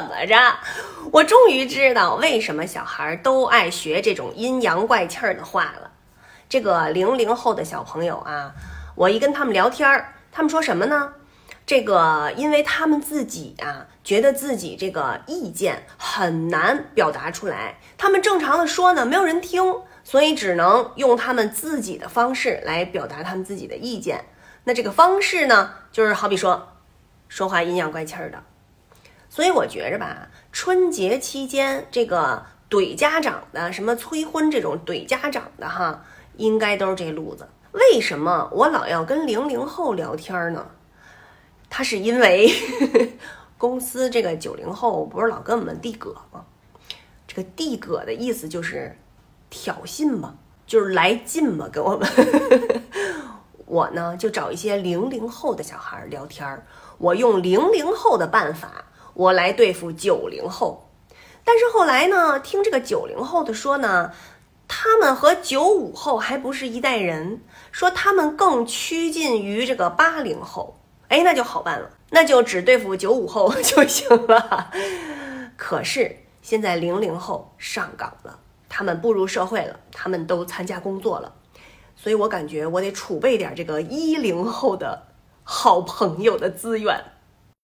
怎么着？我终于知道为什么小孩都爱学这种阴阳怪气儿的话了。这个零零后的小朋友啊，我一跟他们聊天儿，他们说什么呢？这个，因为他们自己啊，觉得自己这个意见很难表达出来，他们正常的说呢，没有人听，所以只能用他们自己的方式来表达他们自己的意见。那这个方式呢，就是好比说，说话阴阳怪气儿的。所以我觉着吧，春节期间这个怼家长的，什么催婚这种怼家长的哈，应该都是这路子。为什么我老要跟零零后聊天呢？他是因为 公司这个九零后不是老跟我们递葛吗？这个递葛的意思就是挑衅嘛，就是来劲嘛，跟我们。我呢就找一些零零后的小孩聊天儿，我用零零后的办法，我来对付九零后。但是后来呢，听这个九零后的说呢，他们和九五后还不是一代人，说他们更趋近于这个八零后。哎，那就好办了，那就只对付九五后 就行了。可是现在零零后上岗了，他们步入社会了，他们都参加工作了，所以我感觉我得储备点这个一零后的好朋友的资源。